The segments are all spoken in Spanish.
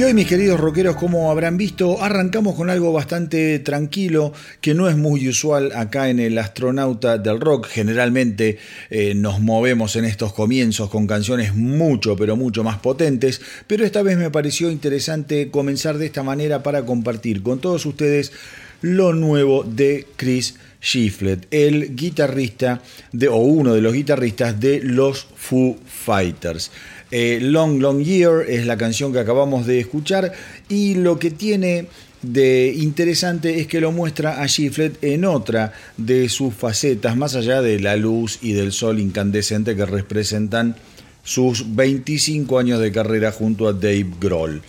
Mis queridos rockeros, como habrán visto, arrancamos con algo bastante tranquilo, que no es muy usual acá en el astronauta del rock. Generalmente eh, nos movemos en estos comienzos con canciones mucho, pero mucho más potentes, pero esta vez me pareció interesante comenzar de esta manera para compartir con todos ustedes lo nuevo de Chris Shiflett, el guitarrista de, o uno de los guitarristas de los Foo Fighters. Eh, Long Long Year es la canción que acabamos de escuchar y lo que tiene de interesante es que lo muestra a Giflet en otra de sus facetas, más allá de la luz y del sol incandescente que representan sus 25 años de carrera junto a Dave Grohl.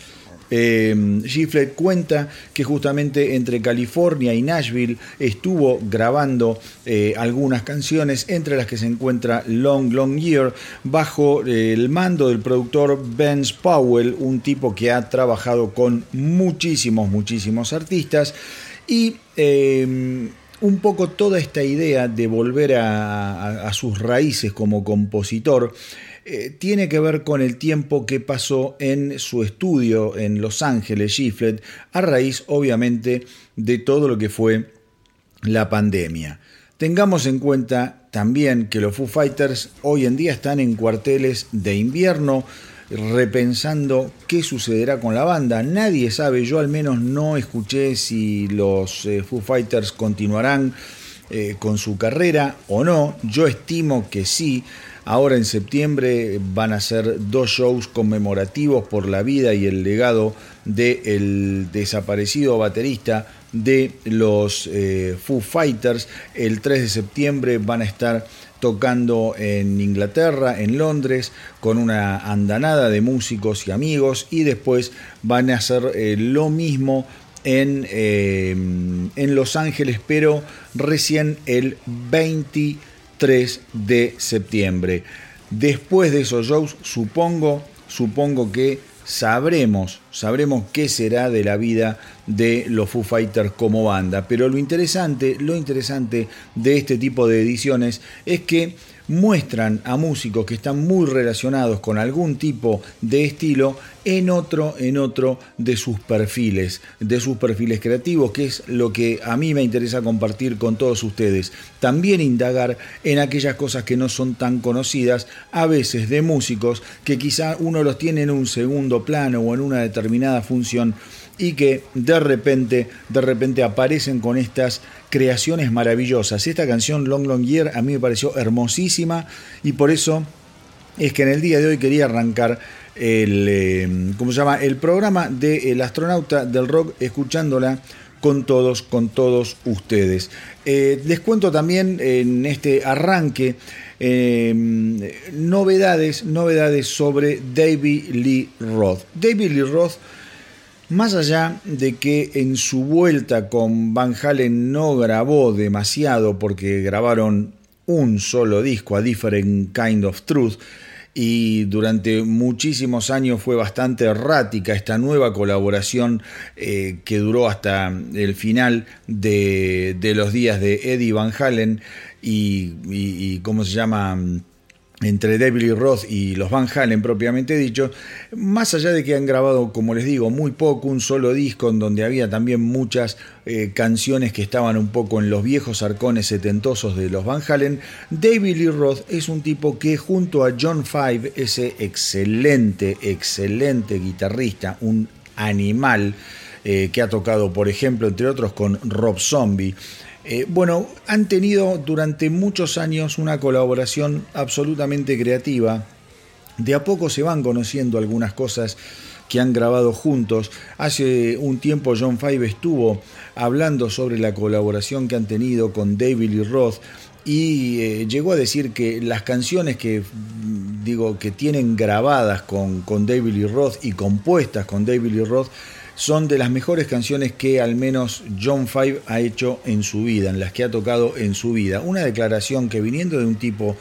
Eh, Giflet cuenta que justamente entre California y Nashville estuvo grabando eh, algunas canciones, entre las que se encuentra Long Long Year, bajo eh, el mando del productor Benz Powell, un tipo que ha trabajado con muchísimos, muchísimos artistas. Y eh, un poco toda esta idea de volver a sus raíces como compositor eh, tiene que ver con el tiempo que pasó en su estudio en Los Ángeles, Giflet, a raíz obviamente de todo lo que fue la pandemia. Tengamos en cuenta también que los Foo Fighters hoy en día están en cuarteles de invierno, repensando qué sucederá con la banda. Nadie sabe, yo al menos no escuché si los eh, Foo Fighters continuarán eh, con su carrera o no. Yo estimo que sí. Ahora en septiembre van a ser dos shows conmemorativos por la vida y el legado del desaparecido baterista de los eh, Foo Fighters. El 3 de septiembre van a estar tocando en Inglaterra, en Londres, con una andanada de músicos y amigos y después van a hacer eh, lo mismo en, eh, en Los Ángeles, pero recién el 20 3 de septiembre. Después de esos shows, supongo, supongo que sabremos, sabremos qué será de la vida de los Foo Fighters como banda. Pero lo interesante, lo interesante de este tipo de ediciones es que muestran a músicos que están muy relacionados con algún tipo de estilo en otro, en otro de sus perfiles, de sus perfiles creativos, que es lo que a mí me interesa compartir con todos ustedes. También indagar en aquellas cosas que no son tan conocidas, a veces de músicos que quizá uno los tiene en un segundo plano o en una determinada función y que de repente, de repente aparecen con estas creaciones maravillosas. Esta canción Long Long Year a mí me pareció hermosísima y por eso es que en el día de hoy quería arrancar el, eh, ¿cómo se llama? el programa del astronauta del rock escuchándola con todos, con todos ustedes. Eh, les cuento también en este arranque eh, novedades, novedades sobre David Lee Roth. David Lee Roth más allá de que en su vuelta con Van Halen no grabó demasiado porque grabaron un solo disco, A Different Kind of Truth, y durante muchísimos años fue bastante errática esta nueva colaboración eh, que duró hasta el final de, los días de Eddie Van Halen y, y ¿cómo se llama? Entre David Lee Roth y los Van Halen propiamente dicho, más allá de que han grabado, como les digo, muy poco, un solo disco en donde había también muchas eh, canciones que estaban un poco en los viejos arcones setentosos de los Van Halen, David Lee Roth es un tipo que junto a John Five, ese excelente, excelente guitarrista, un animal, eh, que ha tocado, por ejemplo, entre otros, con Rob Zombie, eh, bueno, han tenido durante muchos años una colaboración absolutamente creativa. De a poco se van conociendo algunas cosas que han grabado juntos. Hace un tiempo John Five estuvo hablando sobre la colaboración que han tenido con David Lee Roth y eh, llegó a decir que las canciones que digo que tienen grabadas con, con David Lee Roth y compuestas con David Lee Roth son de las mejores canciones que al menos John Five ha hecho en su vida, en las que ha tocado en su vida. Una declaración que viniendo de un tipo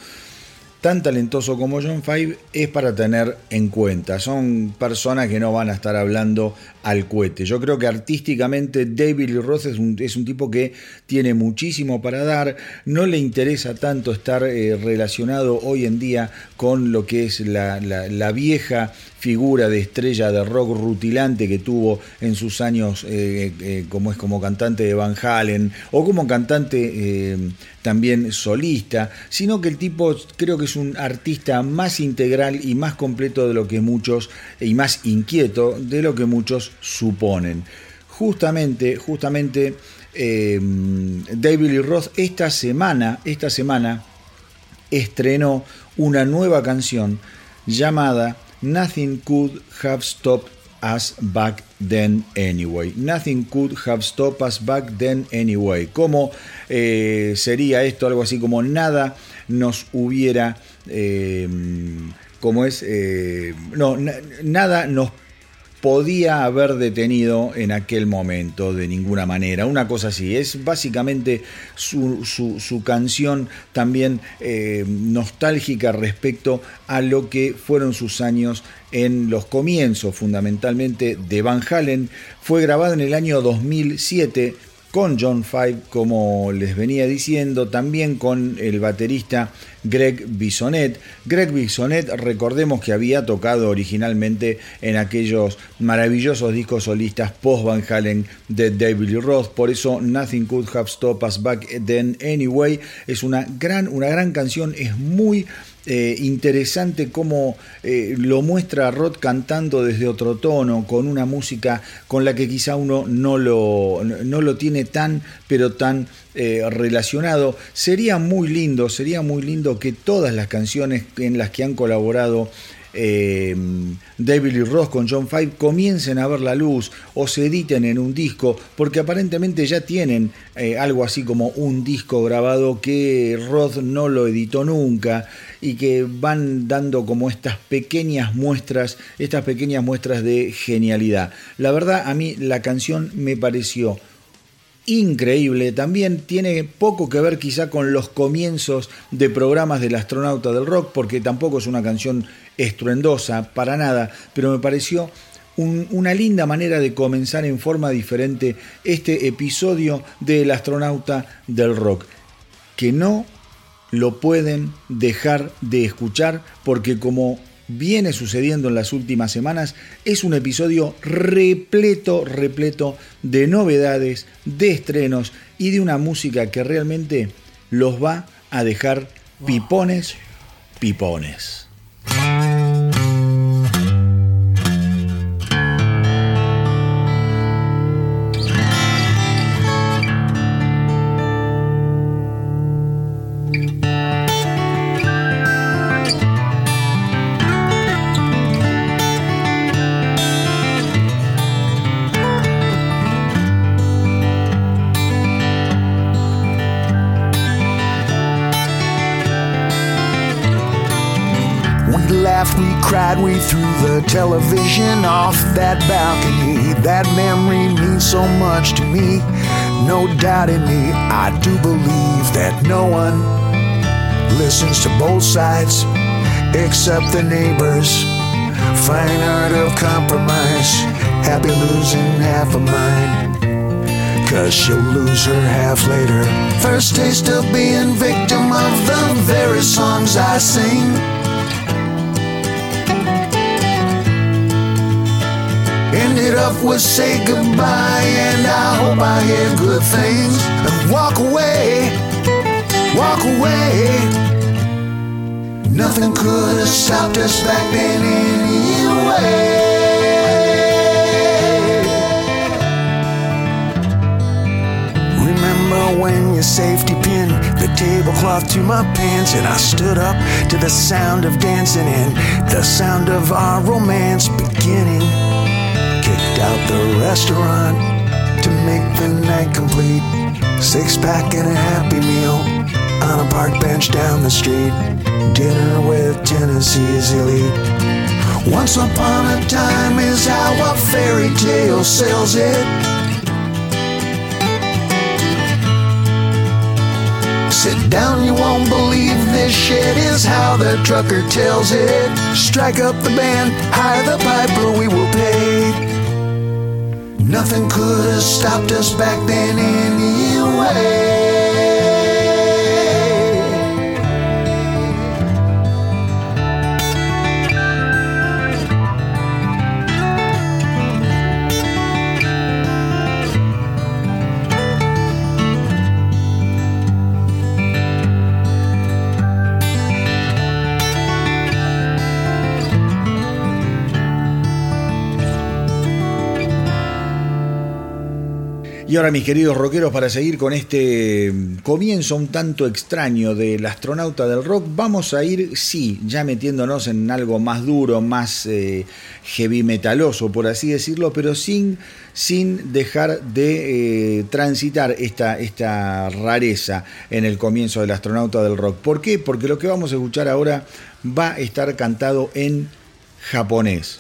tan talentoso como John Five es para tener en cuenta. Son personas que no van a estar hablando al cohete. Yo creo que artísticamente David Lee Roth es un, tipo que tiene muchísimo para dar, no le interesa tanto estar eh, relacionado hoy en día con lo que es la, la, vieja figura de estrella de rock rutilante que tuvo en sus años eh, eh, como es como cantante de Van Halen o como cantante también solista, sino que el tipo creo que es un artista más integral y más completo de lo que muchos, y más inquieto de lo que muchos suponen. Justamente, justamente eh, David Lee Roth esta semana, esta semana estrenó una nueva canción llamada Nothing Could Have Stopped us back then anyway. Nothing could have stopped us back then anyway. ¿Cómo eh, sería esto? Algo así como nada nos hubiera... Eh, como es... Eh, no, nada nos podía haber detenido en aquel momento de ninguna manera. Una cosa así, es básicamente su, canción también eh, nostálgica respecto a lo que fueron sus años en los comienzos fundamentalmente de Van Halen. Fue grabado en el año 2007 con John Five, como les venía diciendo, también con el baterista Greg Bisonet. Greg Bisonet, recordemos que había tocado originalmente en aquellos maravillosos discos solistas post Van Halen de David Lee Roth, por eso Nothing Could Have Stopped Us Back Then Anyway es una gran, una gran canción, es muy eh, interesante cómo eh, lo muestra Rod cantando desde otro tono, con una música con la que quizá uno no lo, no lo tiene tan, pero tan eh, relacionado. Sería muy lindo, sería muy lindo que todas las canciones en las que han colaborado eh, David Lee Ross con John Five comiencen a ver la luz o se editen en un disco, porque aparentemente ya tienen eh, algo así como un disco grabado que Roth no lo editó nunca y que van dando como estas pequeñas muestras, estas pequeñas muestras de genialidad. La verdad a mí la canción me pareció increíble. También tiene poco que ver quizá con los comienzos de programas del astronauta del rock, porque tampoco es una canción estruendosa, para nada, pero me pareció una linda manera de comenzar en forma diferente este episodio del astronauta del rock, que no lo pueden dejar de escuchar porque como viene sucediendo en las últimas semanas, es un episodio repleto, repleto de novedades, de estrenos y de una música que realmente los va a dejar pipones, pipones. Threw the television off that balcony. That memory means so much to me. No doubt in me, I do believe that no one listens to both sides except the neighbors. Fine art of compromise, happy losing half of mine. Cause she'll lose her half later. First taste of being victim of the very songs I sing. Ended up with say goodbye, and I hope I hear good things. And walk away, walk away. Nothing could have stopped us back then anyway. Remember when your safety pin the tablecloth to my pants, and I stood up to the sound of dancing and the sound of our romance beginning out the restaurant to make the night complete. Six pack and a happy meal on a park bench down the street. Dinner with Tennessee's elite. Once upon a time is how a fairy tale sells it. Sit down, you won't believe this shit is how the trucker tells it. Strike up the band, hire the piper, we will pay. Nothing could have stopped us back then anyway. Y ahora mis queridos rockeros, para seguir con este comienzo un tanto extraño del astronauta del rock, vamos a ir, sí, ya metiéndonos en algo más duro, más eh, heavy metaloso, por así decirlo, pero sin, sin dejar de eh, transitar esta, esta rareza en el comienzo del astronauta del rock. ¿Por qué? Porque lo que vamos a escuchar ahora va a estar cantado en japonés.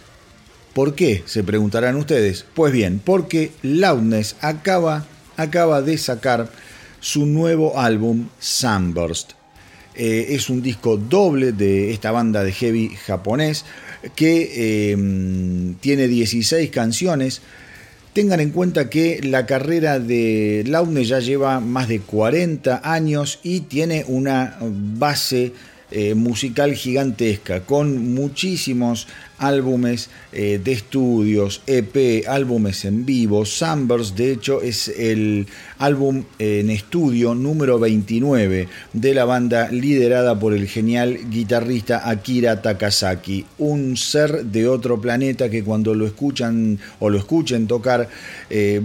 ¿Por qué? Se preguntarán ustedes. Pues bien, porque Loudness acaba, acaba de sacar su nuevo álbum Sunburst. Eh, es un disco doble de esta banda de heavy japonés que em, tiene 16 canciones. Tengan en cuenta que la carrera de Loudness ya lleva más de 40 años y tiene una base eh, musical gigantesca, con muchísimos álbumes eh, de estudios, EP, álbumes en vivo. Sunburst, de hecho, es el álbum en estudio número 29 de la banda liderada por el genial guitarrista Akira Takasaki, un ser de otro planeta que cuando lo escuchan o lo escuchen tocar, eh,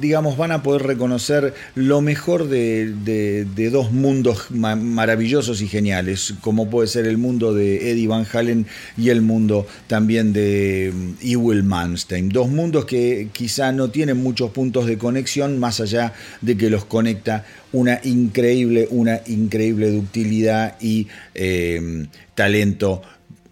digamos, van a poder reconocer lo mejor de, dos mundos maravillosos y geniales, como puede ser el mundo de Eddie Van Halen y el mundo también de mm, Ewell Manstein. Dos mundos que quizá no tienen muchos puntos de conexión, más allá de que los conecta una increíble, una increíble ductilidad y eh, talento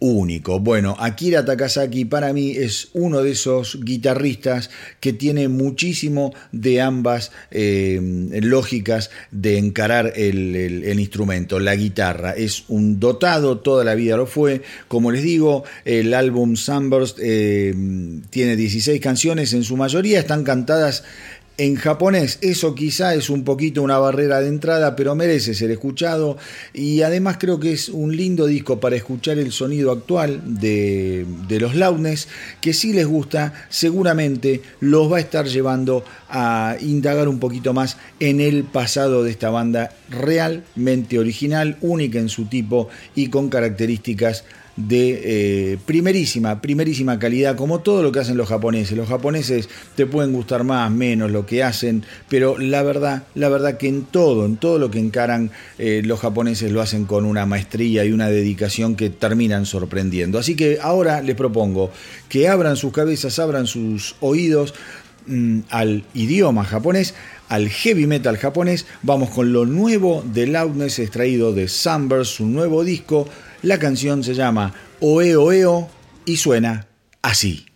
único. Bueno, Akira Takasaki para mí es uno de esos guitarristas que tiene muchísimo de ambas eh, lógicas de encarar el, instrumento, la guitarra. Es un dotado, toda la vida lo fue. Como les digo, el álbum Sunburst eh, tiene 16 canciones, en su mayoría están cantadas en japonés. Eso quizá es un poquito una barrera de entrada, pero merece ser escuchado y además creo que es un lindo disco para escuchar el sonido actual de, los Launes, que si les gusta seguramente los va a estar llevando a indagar un poquito más en el pasado de esta banda realmente original, única en su tipo y con características de eh, primerísima, primerísima calidad, como todo lo que hacen los japoneses. Los japoneses te pueden gustar más, menos lo que hacen, pero la verdad, la verdad que en todo, en todo lo que encaran, eh, los japoneses lo hacen con una maestría y una dedicación que terminan sorprendiendo. Así que ahora les propongo que abran sus cabezas, abran sus oídos mm, al idioma japonés, al heavy metal japonés. Vamos con lo nuevo de Loudness extraído de Sunburst, su nuevo disco la canción se llama Oeo y suena así.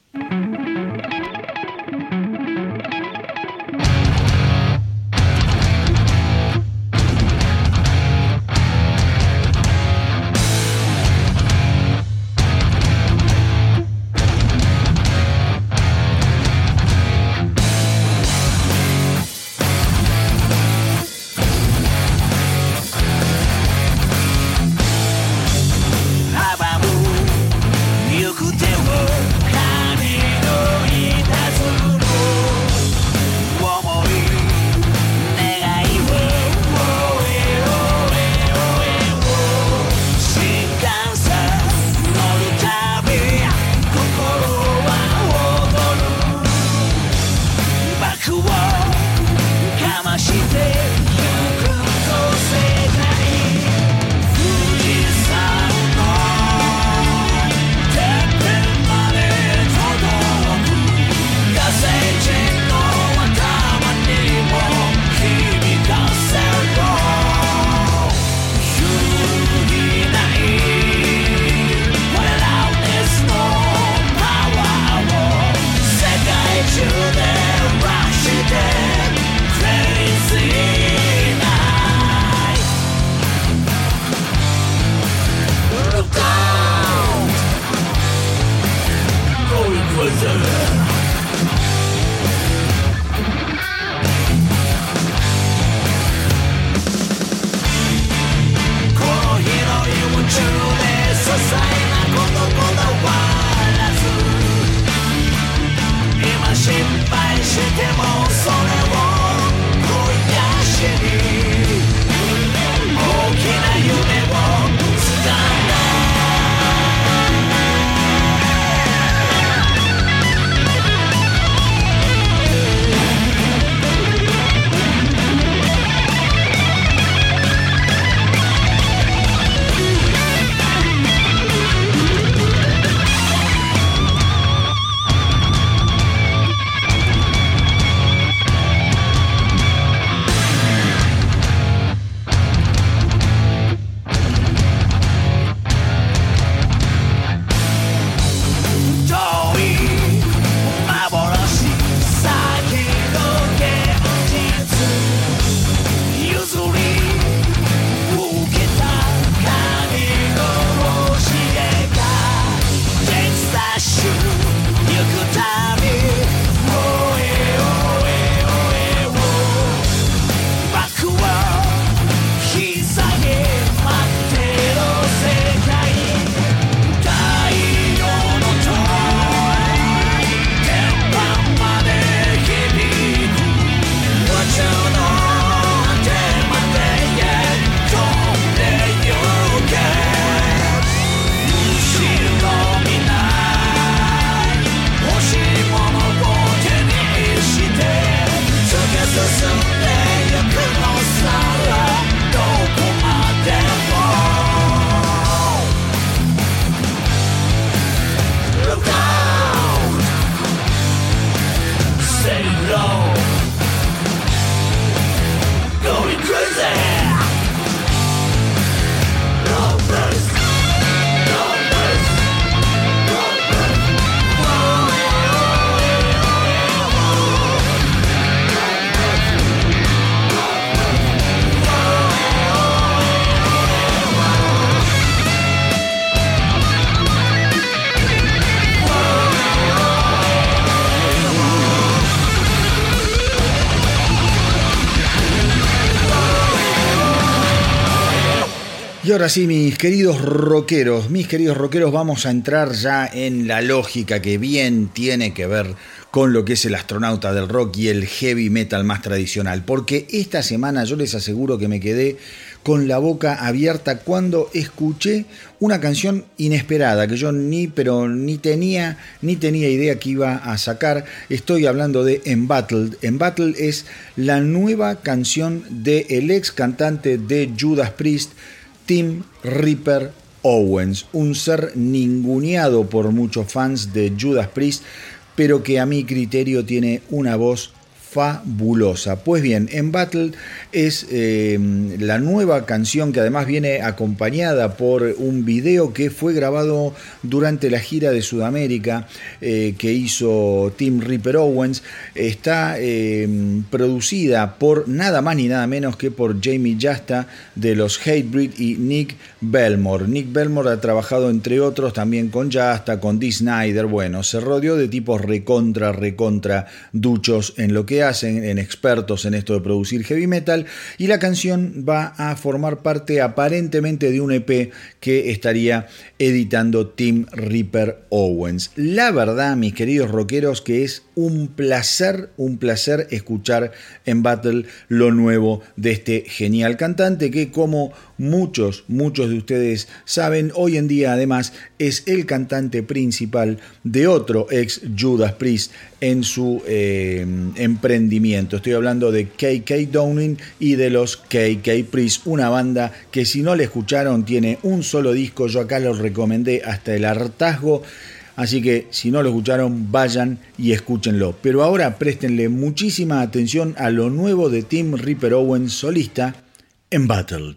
Ahora sí, mis queridos rockeros, mis queridos rockeros, vamos a entrar ya en la lógica que bien tiene que ver con lo que es el astronauta del rock y el heavy metal más tradicional. Porque esta semana yo les aseguro que me quedé con la boca abierta cuando escuché una canción inesperada que yo ni pero ni tenía ni tenía idea que iba a sacar. Estoy hablando de Embattled. Embattled es la nueva canción del el ex cantante de Judas Priest Tim Ripper Owens, un ser ninguneado por muchos fans de Judas Priest, pero que a mi criterio tiene una voz fabulosa. Pues bien, en Battle es eh, la nueva canción que además viene acompañada por un video que fue grabado durante la gira de Sudamérica eh, que hizo Tim Ripper Owens. Está eh, producida por nada más ni nada menos que por Jamie Jasta de los Hatebreed y Nick Belmore. Nick Belmore ha trabajado entre otros también con Jasta, con Dee Snyder. Bueno, se rodeó de tipos recontra, recontra duchos en lo que hacen, en expertos en esto de producir heavy metal, y la canción va a formar parte aparentemente de un EP que estaría editando Tim Ripper Owens. La verdad, mis queridos rockeros, que es un placer, un placer escuchar en Battle lo nuevo de este genial cantante que como muchos, muchos de ustedes saben, hoy en día además es el cantante principal de otro ex Judas Priest en su eh, emprendimiento. Estoy hablando de KK Downing y de los KK Priest, una banda que si no le escucharon tiene un solo disco, yo acá lo recomendé hasta el hartazgo. Así que si no lo escucharon, vayan y escúchenlo. Pero ahora préstenle muchísima atención a lo nuevo de Tim Ripper Owens solista en Battle.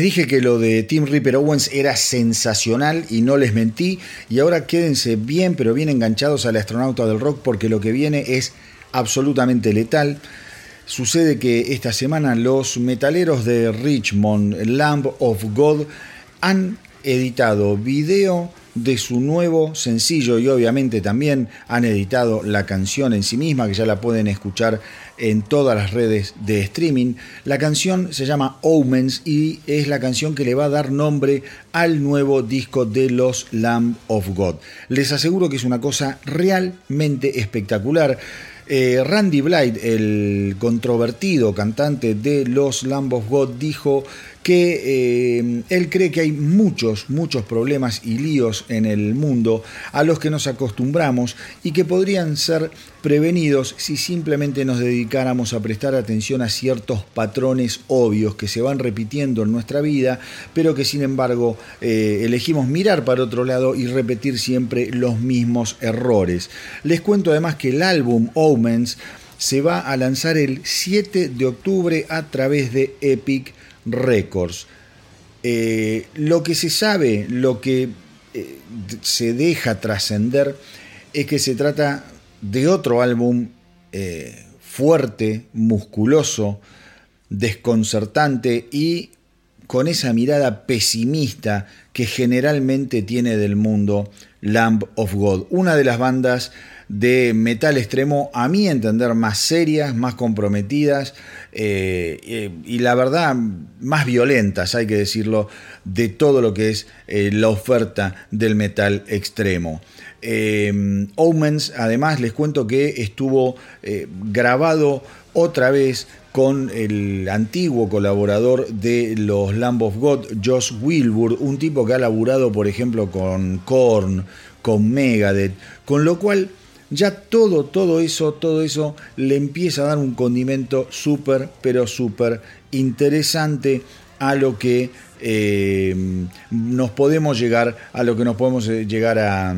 Les dije que lo de Tim Ripper Owens era sensacional y no les mentí. Y ahora quédense bien, pero bien enganchados al astronauta del rock porque lo que viene es absolutamente letal. Sucede que esta semana los metaleros de Richmond, Lamb of God, han editado video de su nuevo sencillo y obviamente también han editado la canción en sí misma que ya la pueden escuchar en todas las redes de streaming. La canción se llama Omens y es la canción que le va a dar nombre al nuevo disco de los Lamb of God. Les aseguro que es una cosa realmente espectacular. Eh, Randy Blythe, el controvertido cantante de los Lamb of God, dijo que eh, él cree que hay muchos, muchos problemas y líos en el mundo a los que nos acostumbramos y que podrían ser prevenidos si simplemente nos dedicáramos a prestar atención a ciertos patrones obvios que se van repitiendo en nuestra vida, pero que sin embargo eh, elegimos mirar para otro lado y repetir siempre los mismos errores. Les cuento además que el álbum Omens se va a lanzar el 7 de octubre a través de Epic Records. Eh, lo que se sabe, lo que eh, se deja trascender, es que se trata de otro álbum eh, fuerte, musculoso, desconcertante y con esa mirada pesimista que generalmente tiene del mundo Lamb of God, una de las bandas de metal extremo, a mi entender, más serias, más comprometidas eh, eh, y la verdad más violentas, hay que decirlo, de todo lo que es eh, la oferta del metal extremo. Omens, además, les cuento que estuvo grabado otra vez con el antiguo colaborador de los Lamb of God, Josh Wilbur, un tipo que ha laburado, por ejemplo, con Korn, con Megadeth, con lo cual ya todo, todo eso, todo eso le empieza a dar un condimento súper, pero súper interesante a lo que eh, nos podemos llegar, a lo que nos podemos eh, llegar a,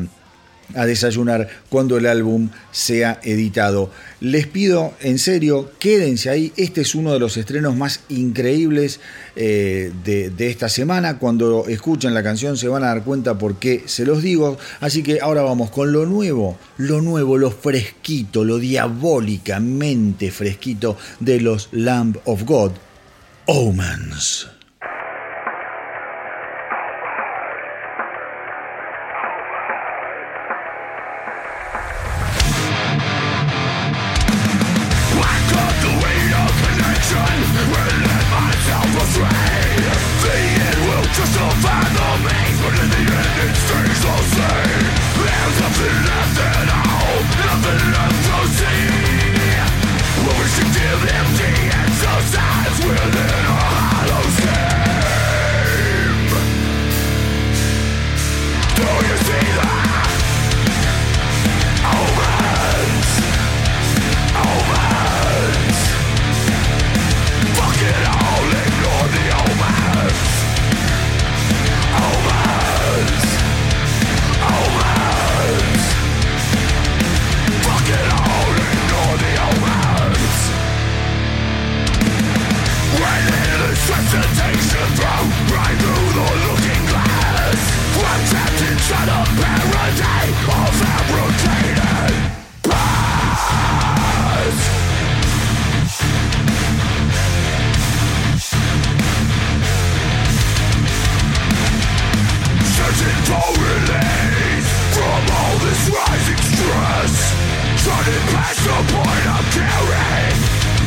a desayunar cuando el álbum sea editado. Les pido en serio, quédense ahí. Este es uno de los estrenos más increíbles eh, de, de, esta semana. Cuando escuchen la canción se van a dar cuenta por qué se los digo. Así que ahora vamos con lo nuevo, lo nuevo, lo fresquito, lo diabólicamente fresquito de los Lamb of God, Omens. pain Out of the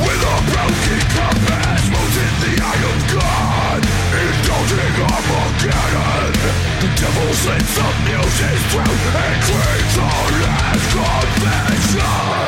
With a broken compass in the eye of God. Indulging Armageddon. The devil slits the muse's throat And creates a last confession.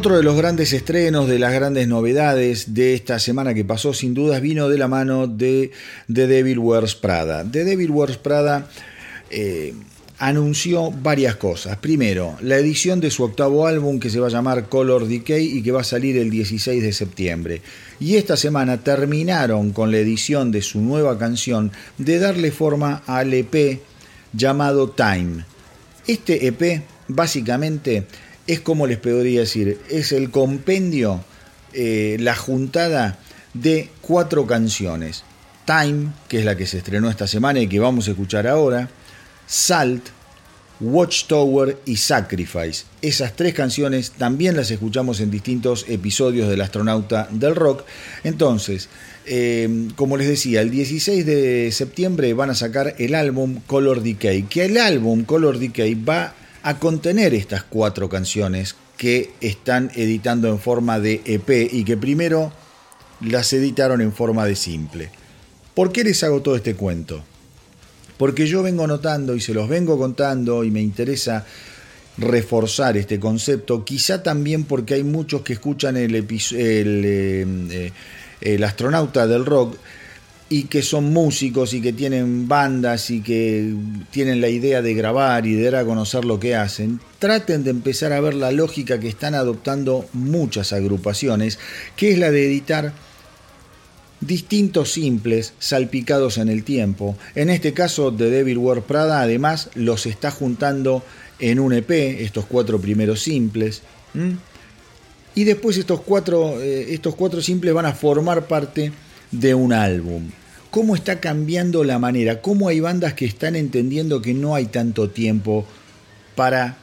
Otro de los grandes estrenos, de las grandes novedades de esta semana que pasó, sin dudas, vino de la mano de The Devil Wears Prada. The Devil Wears Prada eh, anunció varias cosas. Primero, la edición de su octavo álbum que se va a llamar Color Decay y que va a salir el 16 de septiembre. Y esta semana terminaron con la edición de su nueva canción de darle forma al EP llamado Time. Este EP básicamente es como les podría decir, es el compendio, eh, la juntada de cuatro canciones. Time, que es la que se estrenó esta semana y que vamos a escuchar ahora, Salt, Watchtower y Sacrifice. Esas tres canciones también las escuchamos en distintos episodios del astronauta del rock. Entonces, eh, como les decía, el 16 de septiembre van a sacar el álbum Color Decay, que el álbum Color Decay va a contener estas cuatro canciones que están editando en forma de EP y que primero las editaron en forma de simple. ¿Por qué les hago todo este cuento? Porque yo vengo notando y se los vengo contando y me interesa reforzar este concepto, quizá también porque hay muchos que escuchan el, el, eh, eh, el astronauta del rock y que son músicos y que tienen bandas y que tienen la idea de grabar y de dar a conocer lo que hacen, traten de empezar a ver la lógica que están adoptando muchas agrupaciones, que es la de editar distintos simples salpicados en el tiempo. En este caso, de Devil War Prada además los está juntando en un EP, estos cuatro primeros simples. Y después estos cuatro, eh, estos cuatro simples van a formar parte de un álbum cómo está cambiando la manera, cómo hay bandas que están entendiendo que no hay tanto tiempo para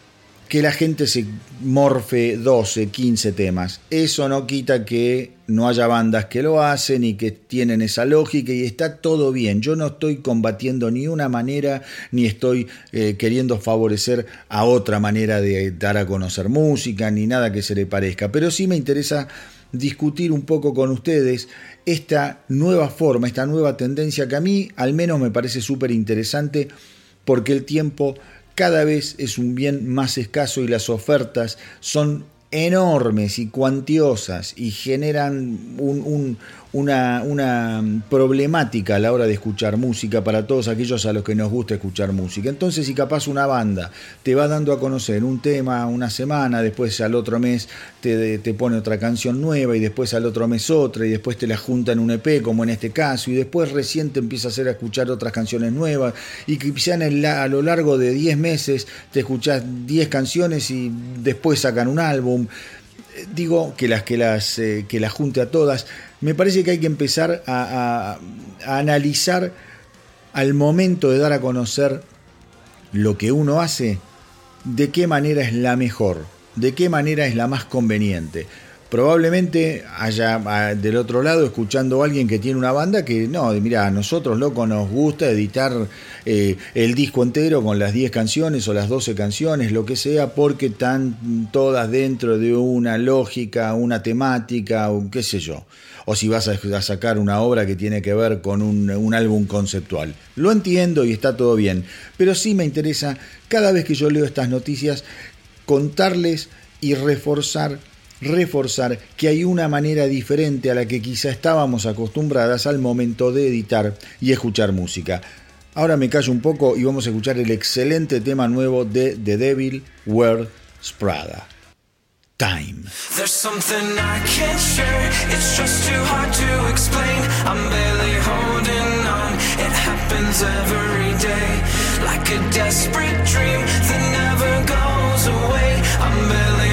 que la gente se morfe 12, 15 temas. Eso no quita que no haya bandas que lo hacen y que tienen esa lógica y está todo bien. Yo no estoy combatiendo ni una manera ni estoy eh, queriendo favorecer a otra manera de dar a conocer música ni nada que se le parezca. Pero sí me interesa discutir un poco con ustedes esta nueva forma, esta nueva tendencia que a mí al menos me parece súper interesante porque el tiempo cada vez es un bien más escaso y las ofertas son enormes y cuantiosas y generan un, una, una, problemática a la hora de escuchar música para todos aquellos a los que nos gusta escuchar música. Entonces, si capaz una banda te va dando a conocer un tema una semana, después al otro mes te, te pone otra canción nueva y después al otro mes otra y después te la junta en un EP, como en este caso, y después recién te empieza a hacer a escuchar otras canciones nuevas y quizá en a lo largo de 10 meses te escuchas 10 canciones y después sacan un álbum digo que las que las eh, que las junte a todas. Me parece que hay que empezar a, analizar al momento de dar a conocer lo que uno hace, de qué manera es la mejor, de qué manera es la más conveniente probablemente haya ah, del otro lado escuchando a alguien que tiene una banda que no, mira, a nosotros loco nos gusta editar eh, el disco entero con las 10 canciones o las 12 canciones, lo que sea, porque están todas dentro de una lógica, una temática, o qué sé yo. O si vas a, sacar una obra que tiene que ver con un, un álbum conceptual. Lo entiendo y está todo bien, pero sí me interesa cada vez que yo leo estas noticias contarles y reforzar reforzar que hay una manera diferente a la que quizá estábamos acostumbradas al momento de editar y escuchar música. Ahora me callo un poco y vamos a escuchar el excelente tema nuevo de The Devil Wears Prada. Time. There's something I can't share. It's just too hard to explain. I'm barely holding on. It happens every day. Like a desperate dream that never goes away. I'm barely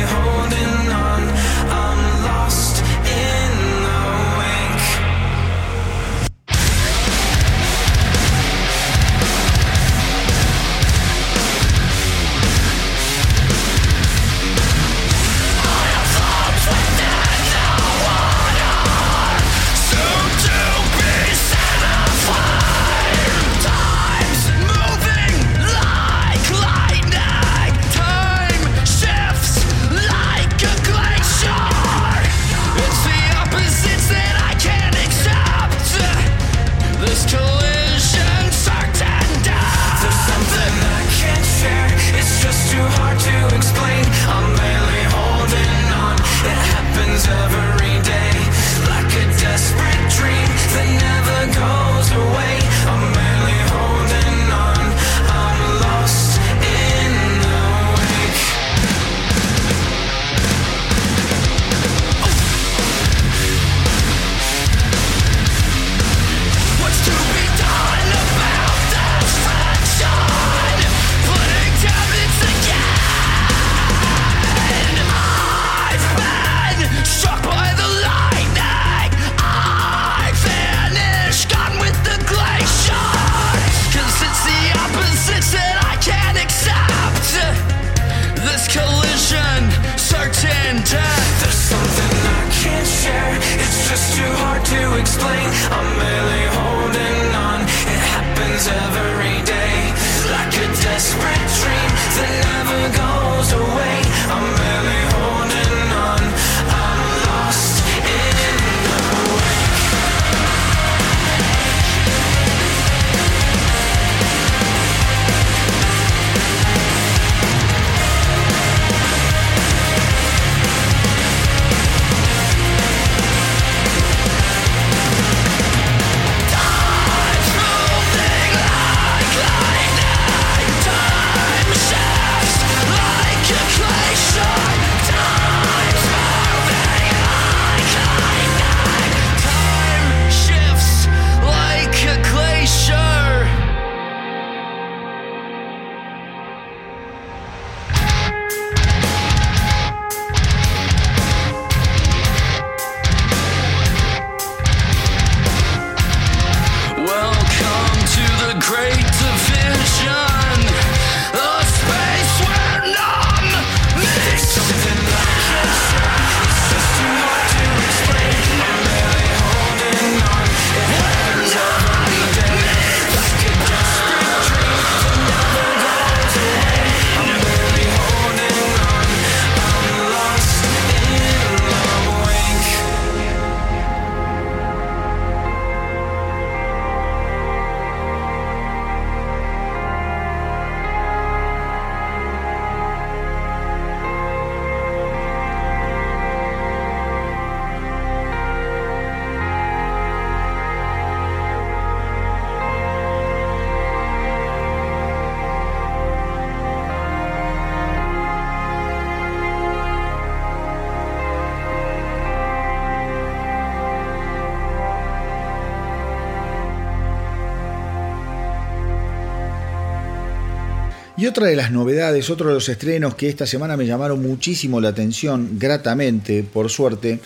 Y otra de las novedades, otro de los estrenos que esta semana me llamaron muchísimo la atención, gratamente, por suerte,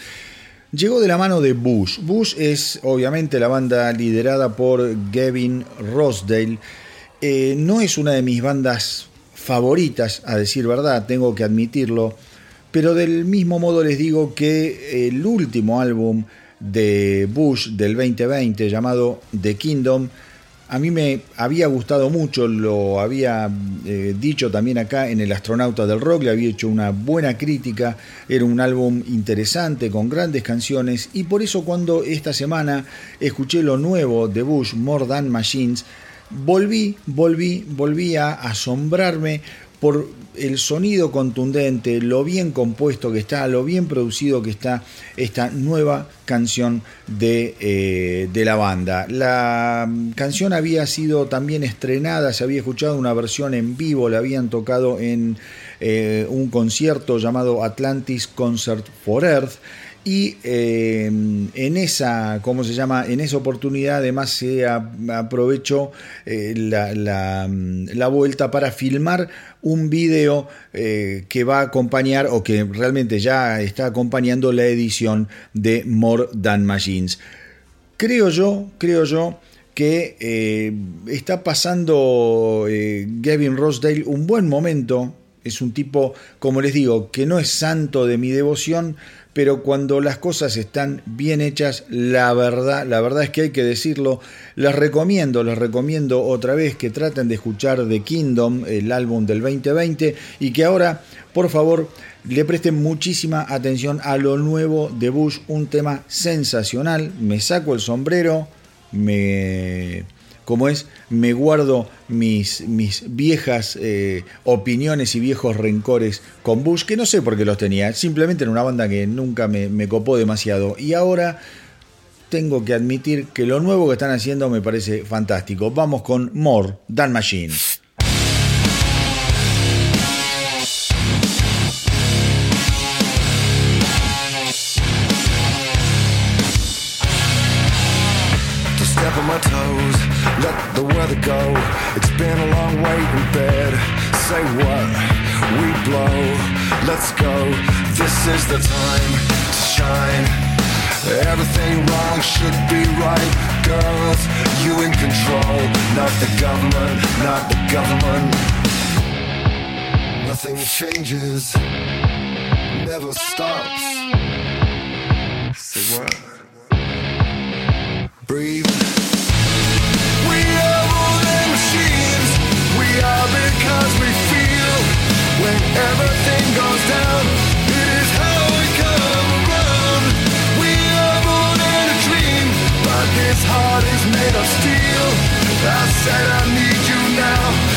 llegó de la mano de Bush. Bush es obviamente la banda liderada por Gavin Rossdale. Eh, no es una de mis bandas favoritas, a decir verdad, tengo que admitirlo, pero del mismo modo les digo que el último álbum de Bush del 2020 llamado The Kingdom, a mí me había gustado mucho, lo había eh, dicho también acá en El Astronauta del Rock, le había hecho una buena crítica, era un álbum interesante, con grandes canciones, y por eso cuando esta semana escuché lo nuevo de Bush, More Than Machines, volví, volví, volví a asombrarme por el sonido contundente, lo bien compuesto que está, lo bien producido que está esta nueva canción de, eh, de la banda. La mm, canción había sido también estrenada, se había escuchado una versión en vivo, la habían tocado en eh, un concierto llamado Atlantis Concert for Earth. Y eh, en esa, ¿cómo se llama? En esa oportunidad además se aprovechó eh, la, vuelta para filmar un video eh, que va a acompañar o que realmente ya está acompañando la edición de More Than Machines. Creo yo, creo yo que está pasando Gavin Rossdale un buen momento. Es un tipo, como les digo, que no es santo de mi devoción, pero cuando las cosas están bien hechas, la verdad, la verdad es que hay que decirlo. Les recomiendo, les recomiendo otra vez que traten de escuchar The Kingdom, el álbum del 2020, y que ahora, por favor, le presten muchísima atención a lo nuevo de Bush, un tema sensacional. Me saco el sombrero, me como es, me guardo mis, mis viejas eh, opiniones y viejos rencores con Bush, que no sé por qué los tenía, simplemente era una banda que nunca me, me copó demasiado. Y ahora tengo que admitir que lo nuevo que están haciendo me parece fantástico. Vamos con More Than Machine. The weather go. It's been a long wait in bed. Say what? We blow. Let's go. This is the time to shine. Everything wrong should be right. Girls, you in control. Not the government, not the government. Nothing changes. Never stops. Say what? breathe. Are because we feel. When everything goes down, it is how we come around. We are more than a dream, but this heart is made of steel. I said I need you now.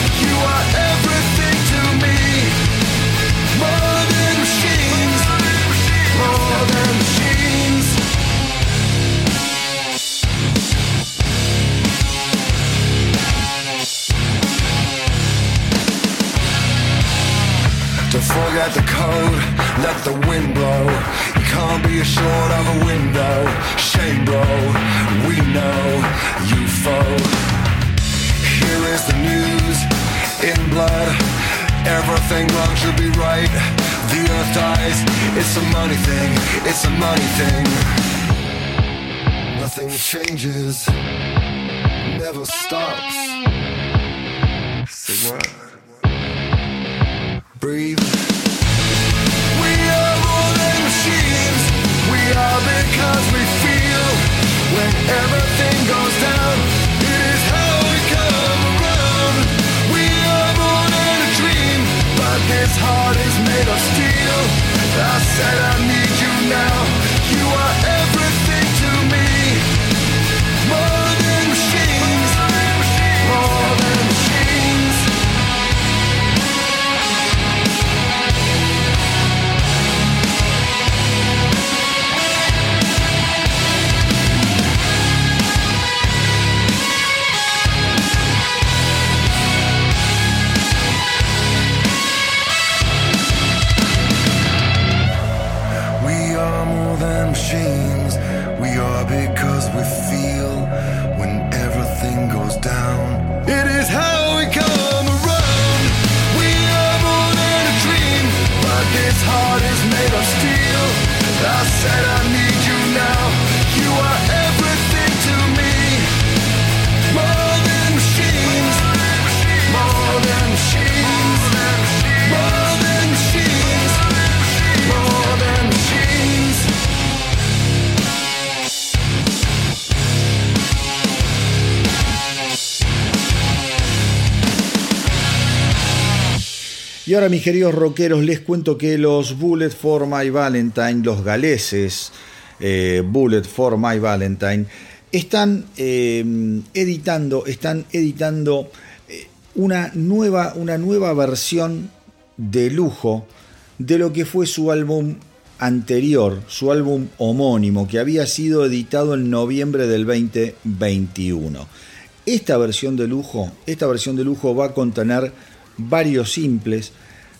Don't the code, let the wind blow. You can't be assured of a window. Shame, bro, we know you foe. Here is the news in blood. Everything wrong should be right. The earth dies, it's a money thing, it's a money thing. Nothing changes, never stops. Say what? breathe. Are because we feel. When everything goes down, it is how we come around. We are more than a dream, but this heart is made of steel. I said I need you now. I said Y ahora, mis queridos rockeros, les cuento que los Bullet for My Valentine, los galeses eh, Bullet for My Valentine, están eh, editando, están editando eh, una nueva, una nueva versión de lujo de lo que fue su álbum anterior, su álbum homónimo, que había sido editado en noviembre del 2021. Esta versión de lujo, esta versión de lujo va a contener varios simples.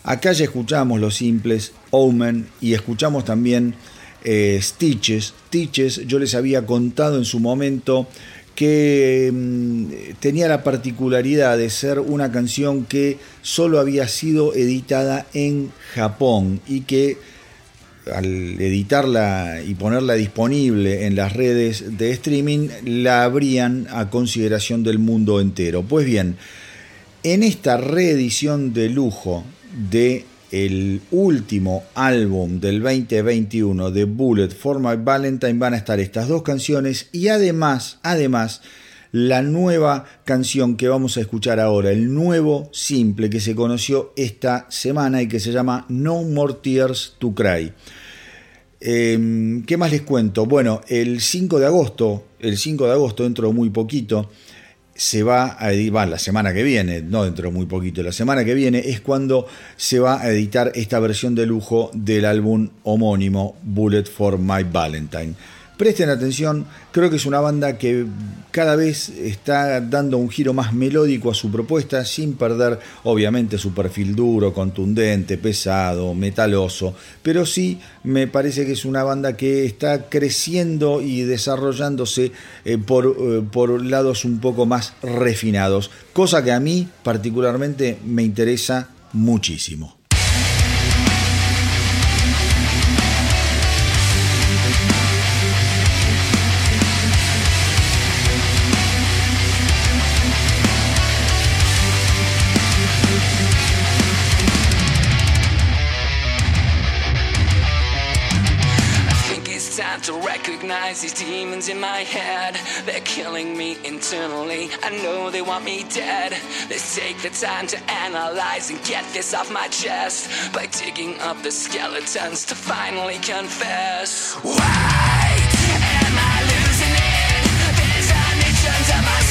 Acá ya escuchamos los simples Omen y escuchamos también eh, Stitches. Stitches yo les había contado en su momento que mm, tenía la particularidad de ser una canción que solo había sido editada en Japón y que al editarla y ponerla disponible en las redes de streaming la abrían a consideración del mundo entero. Pues bien, en esta reedición de lujo de el último álbum del 2021 de Bullet for My Valentine van a estar estas dos canciones y además, además, la nueva canción que vamos a escuchar ahora, el nuevo simple que se conoció esta semana y que se llama No More Tears to Cry. Eh, ¿Qué más les cuento? Bueno, el 5 de agosto, el 5 de agosto, dentro de muy poquito, se va a editar, la semana que viene, no dentro de muy poquito, la semana que viene es cuando se va a editar esta versión de lujo del álbum homónimo Bullet for My Valentine. Presten atención, creo que es una banda que cada vez está dando un giro más melódico a su propuesta sin perder obviamente su perfil duro, contundente, pesado, metaloso, pero sí me parece que es una banda que está creciendo y desarrollándose eh, por, eh, por lados un poco más refinados, cosa que a mí particularmente me interesa muchísimo. These demons in my head. They're killing me internally. I know they want me dead. Let's take the time to analyze and get this off my chest by digging up the skeletons to finally confess. Why am I losing it? There's itch my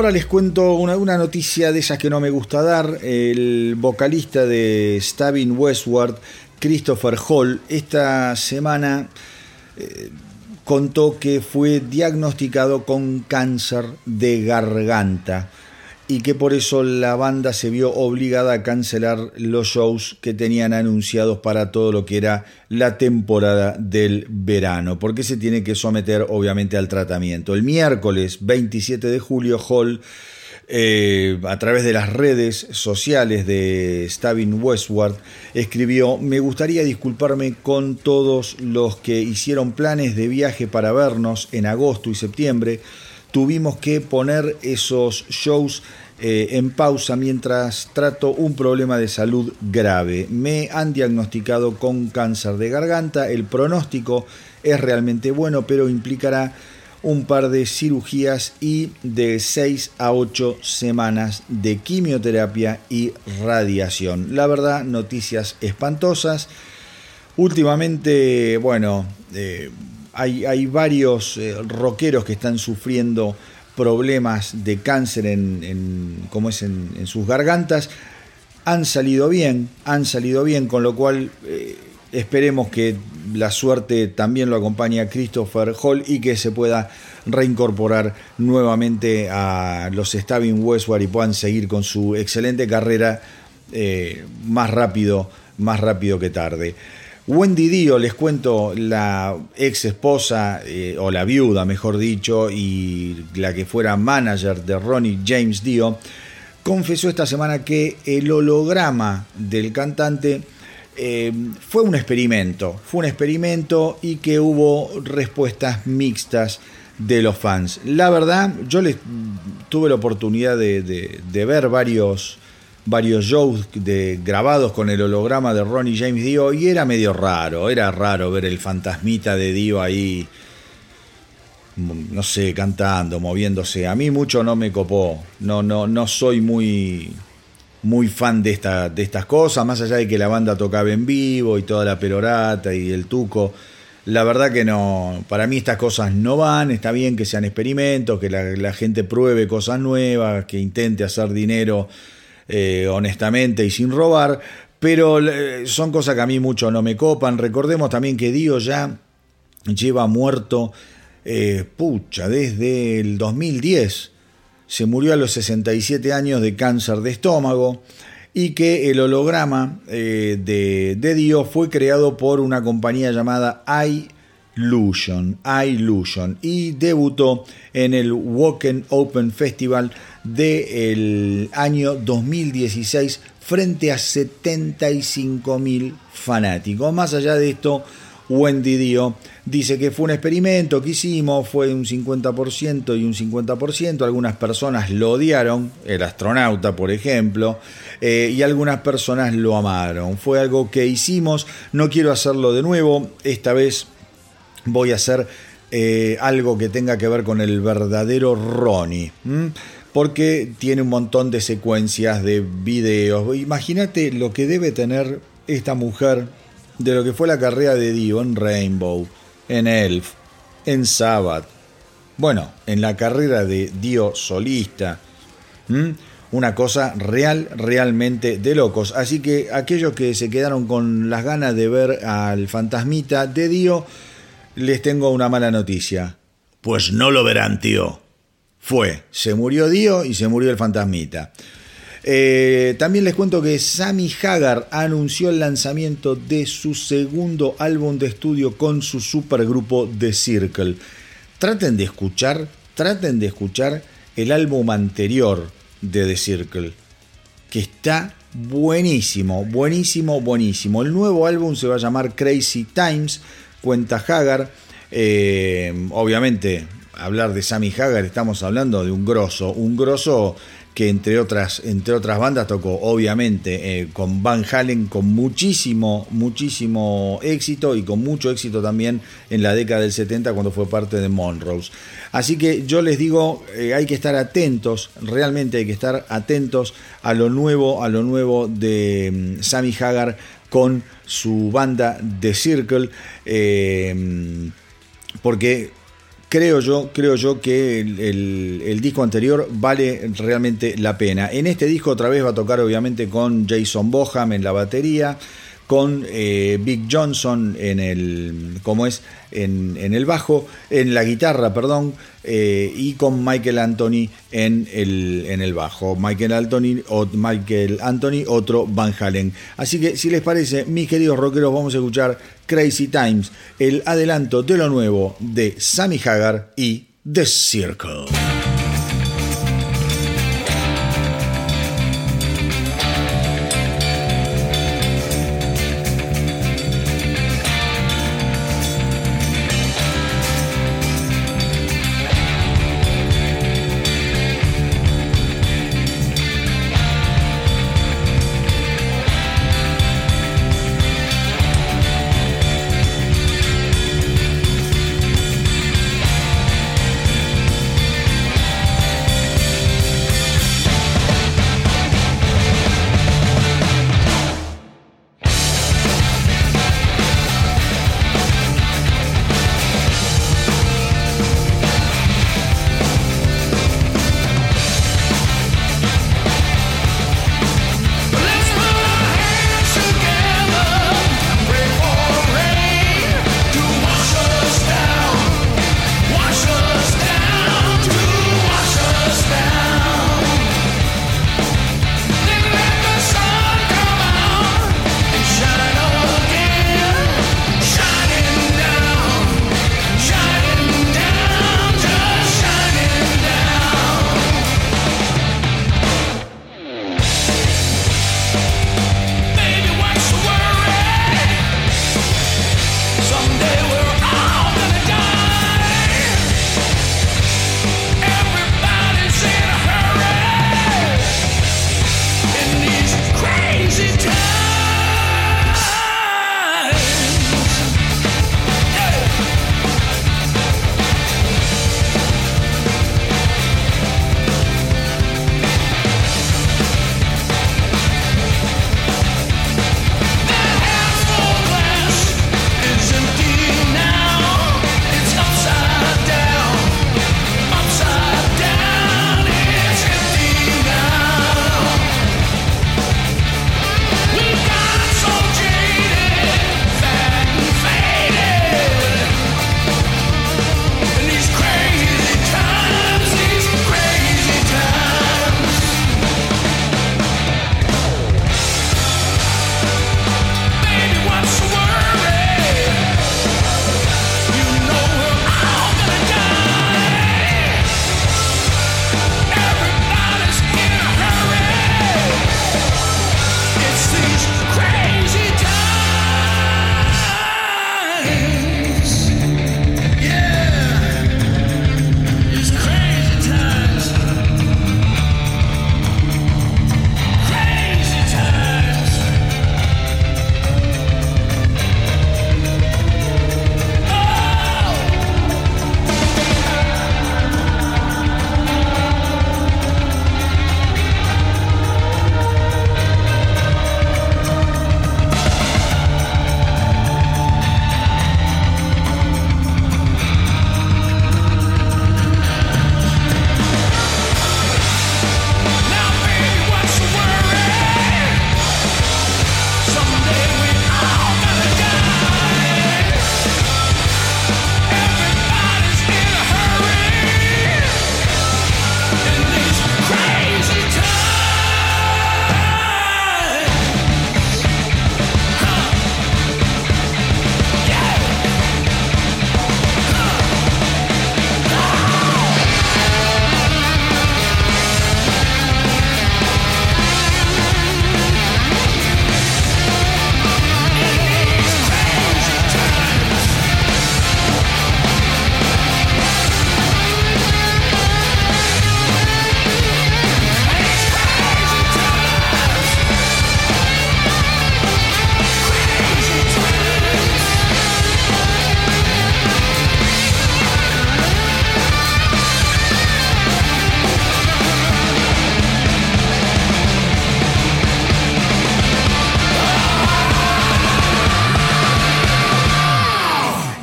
Ahora les cuento una, noticia de esas que no me gusta dar. El vocalista de Stabbing Westward, Christopher Hall, esta semana eh, contó que fue diagnosticado con cáncer de garganta y que por eso la banda se vio obligada a cancelar los shows que tenían anunciados para todo lo que era la temporada del verano, porque se tiene que someter obviamente al tratamiento. El miércoles 27 de julio Hall eh, a través de las redes sociales de Stabbing Westward, escribió, me gustaría disculparme con todos los que hicieron planes de viaje para vernos en agosto y septiembre. Tuvimos que poner esos shows eh, en pausa mientras trato un problema de salud grave. Me han diagnosticado con cáncer de garganta. El pronóstico es realmente bueno, pero implicará un par de cirugías y de 6 a 8 semanas de quimioterapia y radiación. La verdad, noticias espantosas. Últimamente, bueno, eh, hay, varios eh, rockeros que están sufriendo problemas de cáncer en, como es en, sus gargantas. Han salido bien, han salido bien, con lo cual eh, esperemos que la suerte también lo acompañe a Christopher Hall y que se pueda reincorporar nuevamente a los Stabbing Westward y puedan seguir con su excelente carrera eh, más rápido, más rápido que tarde. Wendy Dio, les cuento, la ex esposa, eh, o la viuda, mejor dicho, y la que fuera manager de Ronnie James Dio, confesó esta semana que el holograma del cantante eh, fue un experimento, fue un experimento y que hubo respuestas mixtas de los fans. La verdad, yo les tuve la oportunidad de, ver varios, varios shows de, grabados con el holograma de Ronnie James Dio y era medio raro, era raro ver el fantasmita de Dio ahí, no sé, cantando, moviéndose. A mí mucho no me copó, no, no, no soy muy muy fan de, esta, de estas cosas, más allá de que la banda tocaba en vivo y toda la perorata y el tuco. La verdad que no, para mí estas cosas no van, está bien que sean experimentos, que la, gente pruebe cosas nuevas, que intente hacer dinero eh, honestamente y sin robar, pero eh, son cosas que a mí mucho no me copan. Recordemos también que Dio ya lleva muerto, eh, pucha, desde el 2010 se murió a los 67 años de cáncer de estómago y que el holograma de, de, Dio fue creado por una compañía llamada iLusion, iLusion y debutó en el Woken Open Festival del año 2016 frente a 75.000 fanáticos. Más allá de esto, Wendy Dio dice que fue un experimento que hicimos, fue un 50% y un 50%, algunas personas lo odiaron, el astronauta por ejemplo, eh, y algunas personas lo amaron. Fue algo que hicimos, no quiero hacerlo de nuevo, esta vez voy a hacer eh, algo que tenga que ver con el verdadero Ronnie. Porque tiene un montón de secuencias de videos. Imagínate lo que debe tener esta mujer de lo que fue la carrera de Dio en Rainbow, en Elf, en Sabbath, bueno, en la carrera de Dio solista. Una cosa real, realmente de locos. Así que aquellos que se quedaron con las ganas de ver al fantasmita de Dio, les tengo una mala noticia. Pues no lo verán, tío. Fue, se murió Dio y se murió el fantasmita. Eh, también les cuento que Sammy Hagar anunció el lanzamiento de su segundo álbum de estudio con su supergrupo The Circle. Traten de escuchar, traten de escuchar el álbum anterior de The Circle, que está buenísimo, buenísimo, buenísimo. El nuevo álbum se va a llamar Crazy Times, cuenta Hagar. Eh, obviamente, hablar de Sammy Hagar, estamos hablando de un grosso, un grosso que entre otras, entre otras bandas tocó obviamente eh, con Van Halen con muchísimo, muchísimo éxito y con mucho éxito también en la década del 70 cuando fue parte de Monrose. Así que yo les digo, eh, hay que estar atentos, realmente hay que estar atentos a lo nuevo, a lo nuevo de mm, Sammy Hagar con su banda The Circle, eh, porque creo yo, creo yo que el, disco anterior vale realmente la pena. En este disco otra vez va a tocar obviamente con Jason Boham en la batería, con eh, Big Johnson en el, como es, en, el bajo, en la guitarra, perdón, eh, y con Michael Anthony en el, en el bajo. Michael Anthony, o Michael Anthony, otro Van Halen. Así que si les parece, mis queridos rockeros, vamos a escuchar Crazy Times, el adelanto de lo nuevo de Sammy Hagar y The Circle.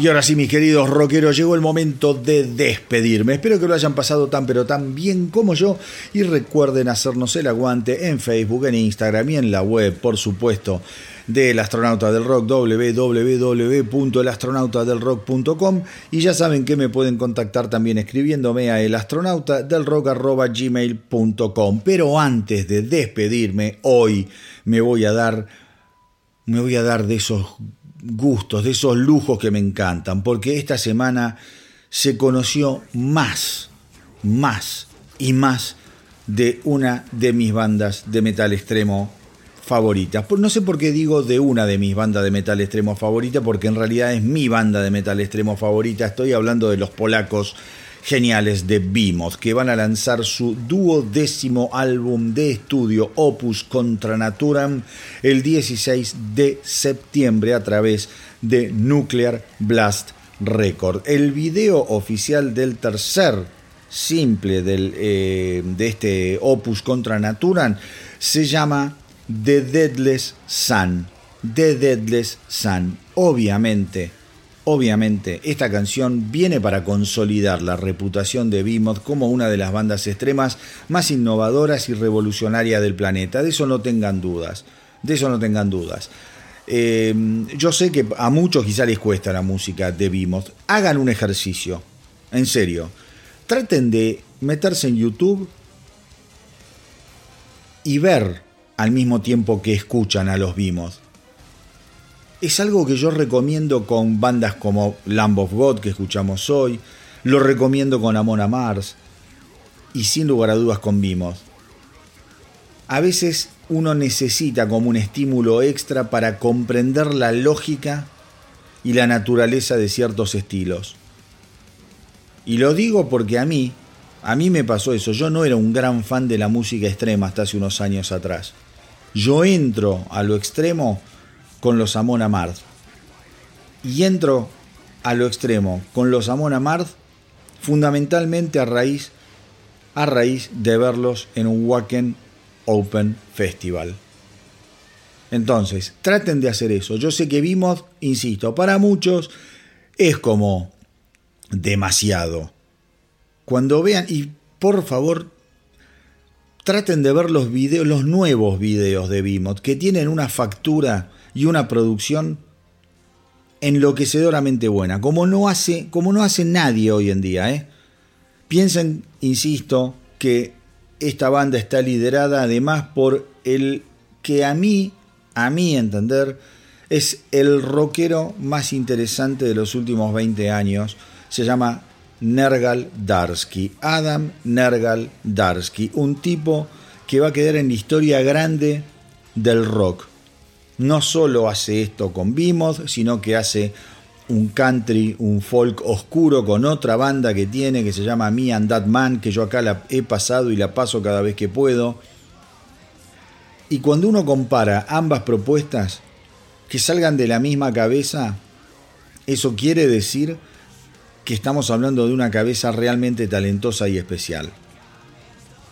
Y ahora sí, mis queridos rockeros, llegó el momento de despedirme. Espero que lo hayan pasado tan pero tan bien como yo. Y recuerden hacernos el aguante en Facebook, en Instagram y en la web, por supuesto, del astronauta del rock, www.elastronautadelrock.com. Y ya saben que me pueden contactar también escribiéndome a elastronautadelrock.gmail.com. Pero antes de despedirme, hoy me voy a dar. Me voy a dar de esos gustos, de esos lujos que me encantan, porque esta semana se conoció más, más y más de una de mis bandas de metal extremo favoritas. No sé por qué digo de una de mis bandas de metal extremo favorita, porque en realidad es mi banda de metal extremo favorita. Estoy hablando de los polacos geniales de Behemoth, que van a lanzar su duodécimo álbum de estudio Opus Contra Naturam el 16 de septiembre a través de Nuclear Blast Record. El video oficial del tercer simple del, eh, de este Opus Contra Naturam se llama The Deadless Sun. The Deadless Sun. Obviamente Obviamente, esta canción viene para consolidar la reputación de Behemoth como una de las bandas extremas más innovadoras y revolucionarias del planeta. De eso no tengan dudas. De eso no tengan dudas. Eh, yo sé que a muchos quizá les cuesta la música de Behemoth. Hagan un ejercicio. En serio. Traten de meterse en YouTube y ver al mismo tiempo que escuchan a los Behemoth es algo que yo recomiendo con bandas como Lamb of God que escuchamos hoy, lo recomiendo con Amon Mars y sin lugar a dudas con Vimos. A veces uno necesita como un estímulo extra para comprender la lógica y la naturaleza de ciertos estilos. Y lo digo porque a mí, a mí me pasó eso. Yo no era un gran fan de la música extrema hasta hace unos años atrás. Yo entro a lo extremo con los Amon Amarth. Y entro a lo extremo con los Amon Amarth fundamentalmente a raíz, a raíz de verlos en un Wacken Open Festival. Entonces, traten de hacer eso. Yo sé que vimos, insisto, para muchos es como demasiado. Cuando vean, y por favor, traten de ver los videos, los nuevos videos de Vimot, que tienen una factura y una producción enloquecedoramente buena, como no hace, como no hace nadie hoy en día. ¿eh? Piensen, insisto, que esta banda está liderada además por el que a mí, a mí entender, es el rockero más interesante de los últimos 20 años. Se llama Nergal Darsky, Adam Nergal Darsky, un tipo que va a quedar en la historia grande del rock no solo hace esto con Behemoth, sino que hace un country, un folk oscuro con otra banda que tiene que se llama Me and That Man, que yo acá la he pasado y la paso cada vez que puedo. Y cuando uno compara ambas propuestas que salgan de la misma cabeza, eso quiere decir que estamos hablando de una cabeza realmente talentosa y especial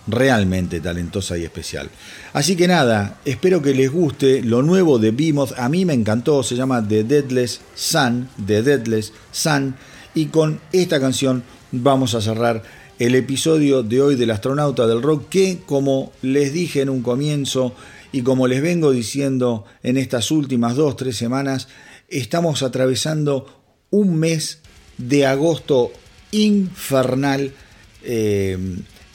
realmente talentosa y especial. Así que nada, espero que les guste lo nuevo de Behemoth. A mí me encantó, se llama The Deadless Sun, The Deadless Sun. Y con esta canción vamos a cerrar el episodio de hoy del astronauta del rock que, como les dije en un comienzo y como les vengo diciendo en estas últimas dos, tres semanas, estamos atravesando un mes de agosto infernal. Eh,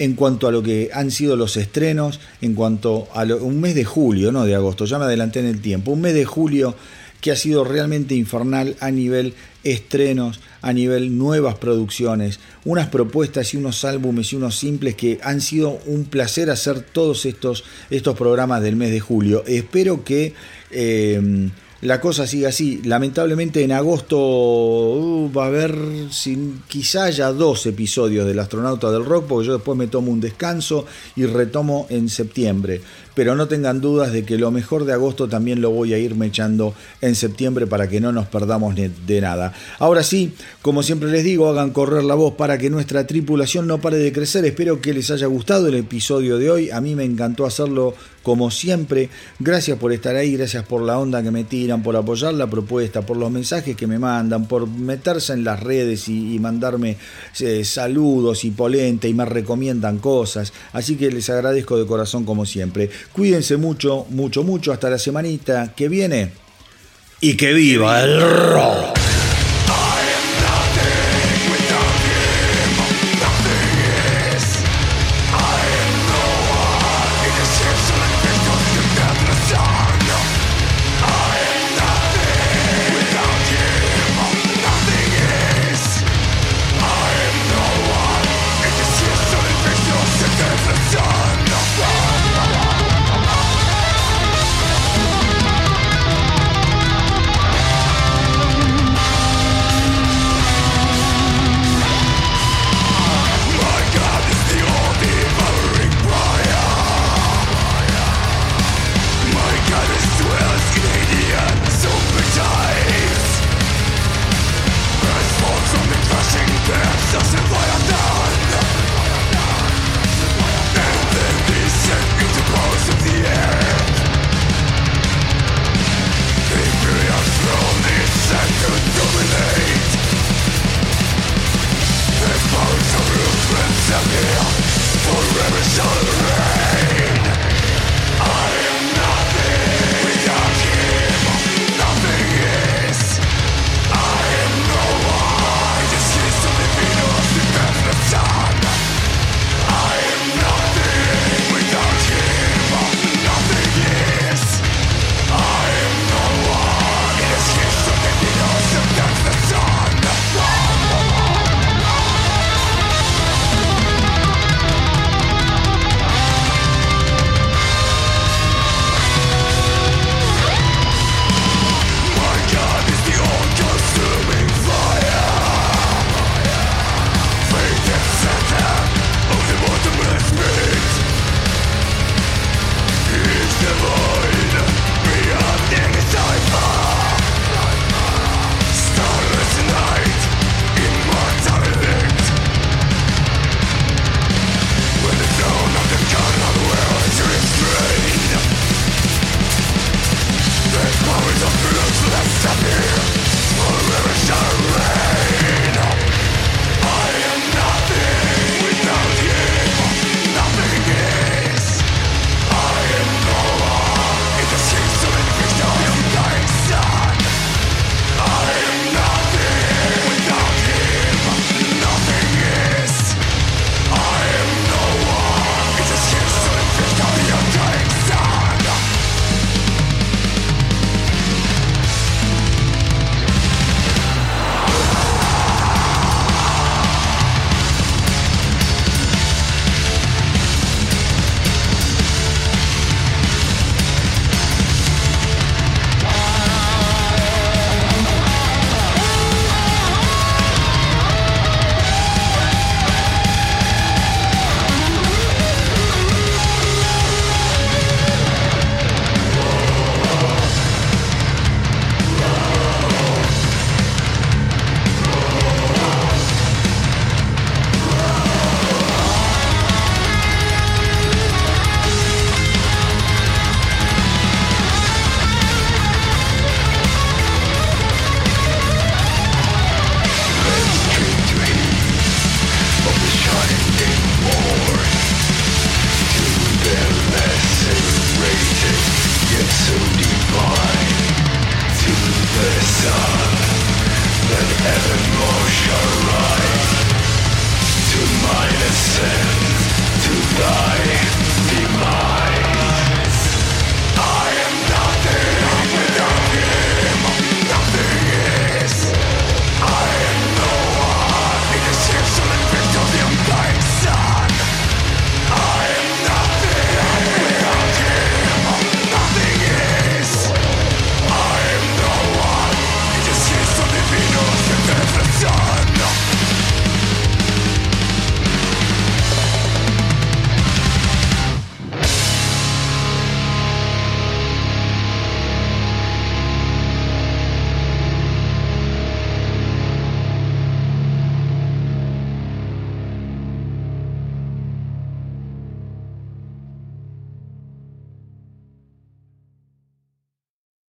en cuanto a lo que han sido los estrenos, en cuanto a un mes de julio, no de agosto, ya me adelanté en el tiempo, un mes de julio que ha sido realmente infernal a nivel estrenos, a nivel nuevas producciones, unas propuestas y unos álbumes y unos simples que han sido un placer hacer todos estos, estos programas del mes de julio. Espero que... Eh, la cosa sigue así. Lamentablemente en agosto uh, va a haber sin, quizá ya dos episodios del astronauta del rock, porque yo después me tomo un descanso y retomo en septiembre. Pero no tengan dudas de que lo mejor de agosto también lo voy a ir echando en septiembre para que no nos perdamos de nada. Ahora sí, como siempre les digo, hagan correr la voz para que nuestra tripulación no pare de crecer. Espero que les haya gustado el episodio de hoy. A mí me encantó hacerlo como siempre. Gracias por estar ahí, gracias por la onda que me tiran, por apoyar la propuesta, por los mensajes que me mandan, por meterse en las redes y, mandarme eh, saludos y polenta y me recomiendan cosas. Así que les agradezco de corazón como siempre. Cuídense mucho, mucho, mucho. Hasta la semanita que viene. Y que viva el rock.